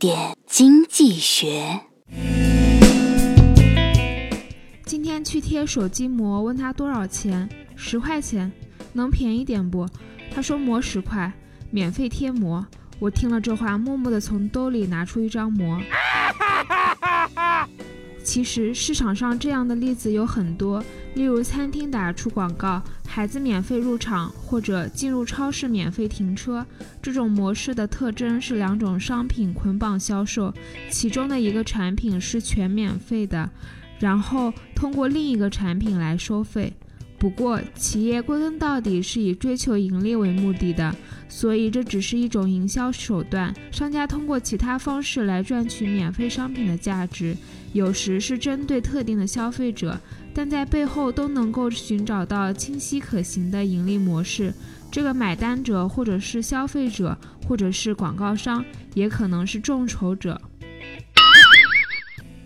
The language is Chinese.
点经济学。今天去贴手机膜，问他多少钱？十块钱，能便宜点不？他说膜十块，免费贴膜。我听了这话，默默地从兜里拿出一张膜。其实市场上这样的例子有很多，例如餐厅打出广告，孩子免费入场，或者进入超市免费停车。这种模式的特征是两种商品捆绑销售，其中的一个产品是全免费的，然后通过另一个产品来收费。不过，企业归根到底是以追求盈利为目的的，所以这只是一种营销手段。商家通过其他方式来赚取免费商品的价值，有时是针对特定的消费者，但在背后都能够寻找到清晰可行的盈利模式。这个买单者或者是消费者，或者是广告商，也可能是众筹者。